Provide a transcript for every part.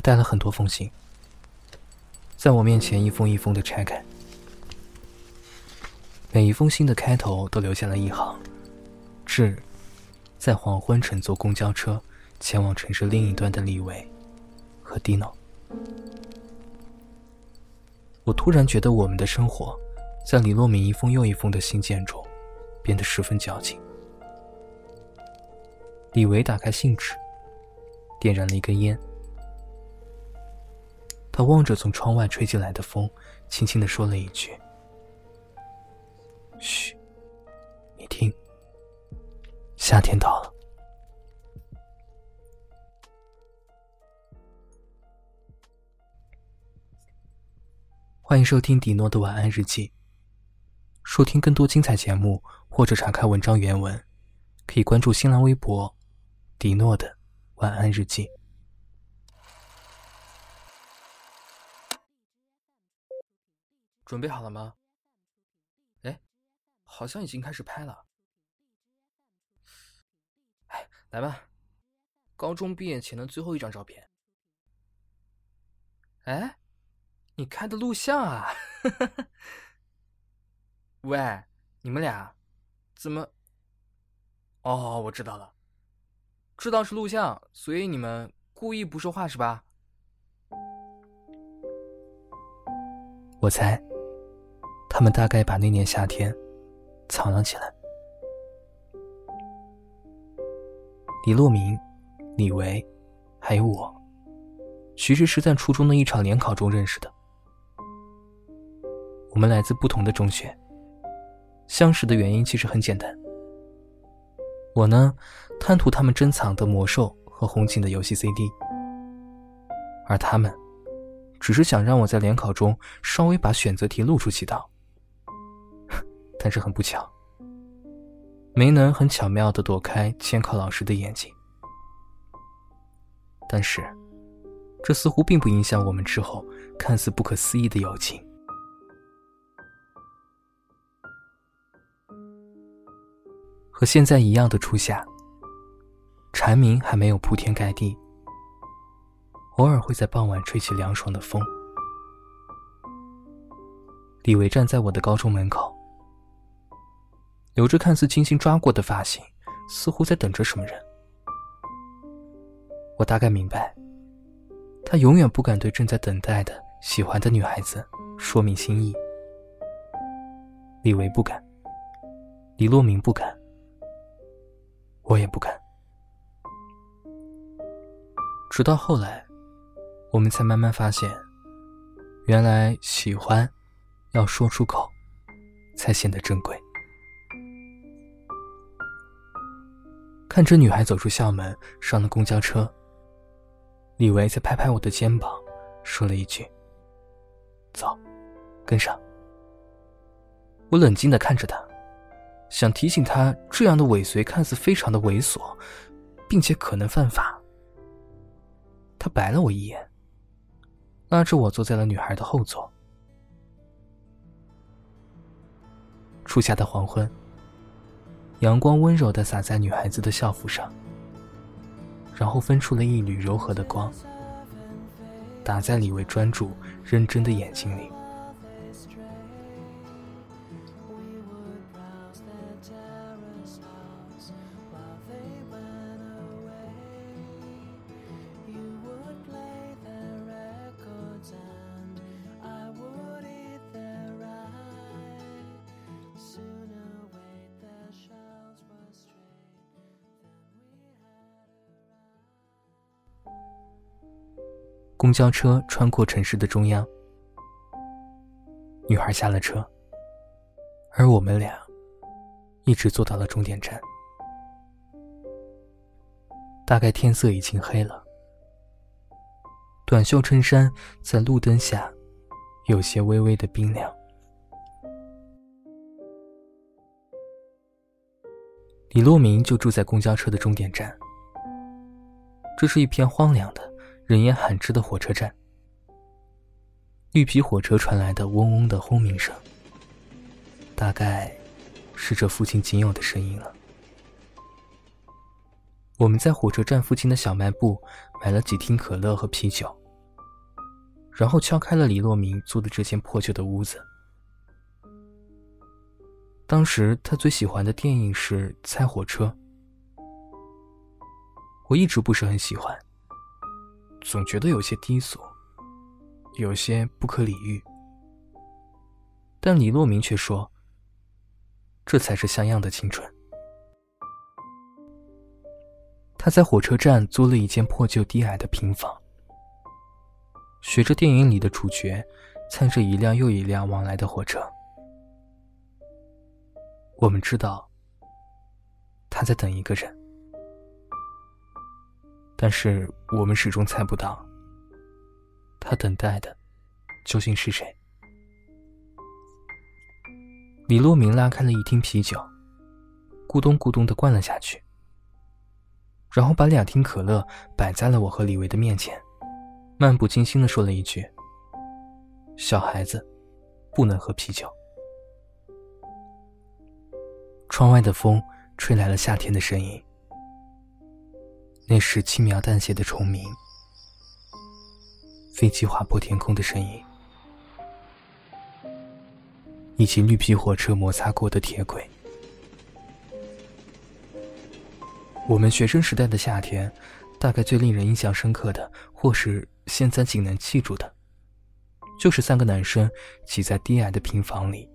带了很多封信，在我面前一封一封的拆开，每一封信的开头都留下了一行：“致在黄昏乘坐公交车前往城市另一端的李维和 Dino。”我突然觉得我们的生活，在李洛敏一封又一封的信件中，变得十分矫情。李维打开信纸，点燃了一根烟。他望着从窗外吹进来的风，轻轻的说了一句：“嘘，你听，夏天到了。”欢迎收听迪诺的晚安日记。收听更多精彩节目或者查看文章原文，可以关注新浪微博“迪诺的晚安日记”。准备好了吗？哎，好像已经开始拍了。哎，来吧，高中毕业前的最后一张照片。哎。你开的录像啊？喂，你们俩怎么？哦，我知道了，知道是录像，所以你们故意不说话是吧？我猜，他们大概把那年夏天藏了起来。李洛明、李维，还有我，其实是在初中的一场联考中认识的。我们来自不同的中学，相识的原因其实很简单。我呢，贪图他们珍藏的魔兽和红警的游戏 CD，而他们，只是想让我在联考中稍微把选择题露出几道。但是很不巧，没能很巧妙的躲开监考老师的眼睛。但是，这似乎并不影响我们之后看似不可思议的友情。和现在一样的初夏，蝉鸣还没有铺天盖地，偶尔会在傍晚吹起凉爽的风。李维站在我的高中门口，留着看似精心抓过的发型，似乎在等着什么人。我大概明白，他永远不敢对正在等待的喜欢的女孩子说明心意。李维不敢，李洛明不敢。我也不敢。直到后来，我们才慢慢发现，原来喜欢要说出口，才显得珍贵。看着女孩走出校门，上了公交车，李维在拍拍我的肩膀，说了一句：“走，跟上。”我冷静的看着他。想提醒他，这样的尾随看似非常的猥琐，并且可能犯法。他白了我一眼，拉着我坐在了女孩的后座。初夏的黄昏，阳光温柔地洒在女孩子的校服上，然后分出了一缕柔和的光，打在李维专注认真的眼睛里。公交车穿过城市的中央，女孩下了车，而我们俩一直坐到了终点站。大概天色已经黑了，短袖衬衫在路灯下有些微微的冰凉。李洛明就住在公交车的终点站，这是一片荒凉的。人烟罕至的火车站，绿皮火车传来的嗡嗡的轰鸣声，大概是这附近仅有的声音了。我们在火车站附近的小卖部买了几听可乐和啤酒，然后敲开了李洛明租的这间破旧的屋子。当时他最喜欢的电影是《猜火车》，我一直不是很喜欢，总觉得有些低俗，有些不可理喻。但李洛明却说，这才是像样的青春。他在火车站租了一间破旧低矮的平房，学着电影里的主角，蹭着一辆又一辆往来的火车。我们知道，他在等一个人，但是我们始终猜不到，他等待的究竟是谁。李洛明拉开了一听啤酒，咕咚咕咚的灌了下去。然后把两听可乐摆在了我和李维的面前，漫不经心的说了一句：“小孩子，不能喝啤酒。”窗外的风吹来了夏天的声音，那是轻描淡写的虫鸣，飞机划破天空的声音，以及绿皮火车摩擦过的铁轨。我们学生时代的夏天，大概最令人印象深刻的，或是现在仅能记住的，就是三个男生挤在低矮的平房里，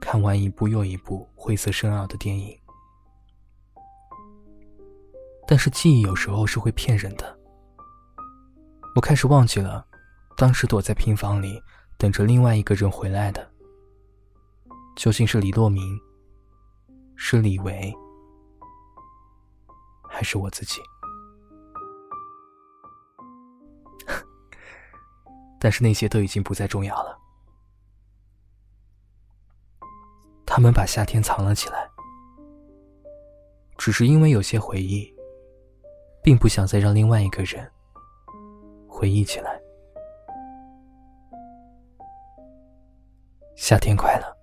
看完一部又一部灰色深奥的电影。但是记忆有时候是会骗人的，我开始忘记了，当时躲在平房里等着另外一个人回来的，究竟是李洛明，是李维。还是我自己，但是那些都已经不再重要了。他们把夏天藏了起来，只是因为有些回忆，并不想再让另外一个人回忆起来。夏天快乐。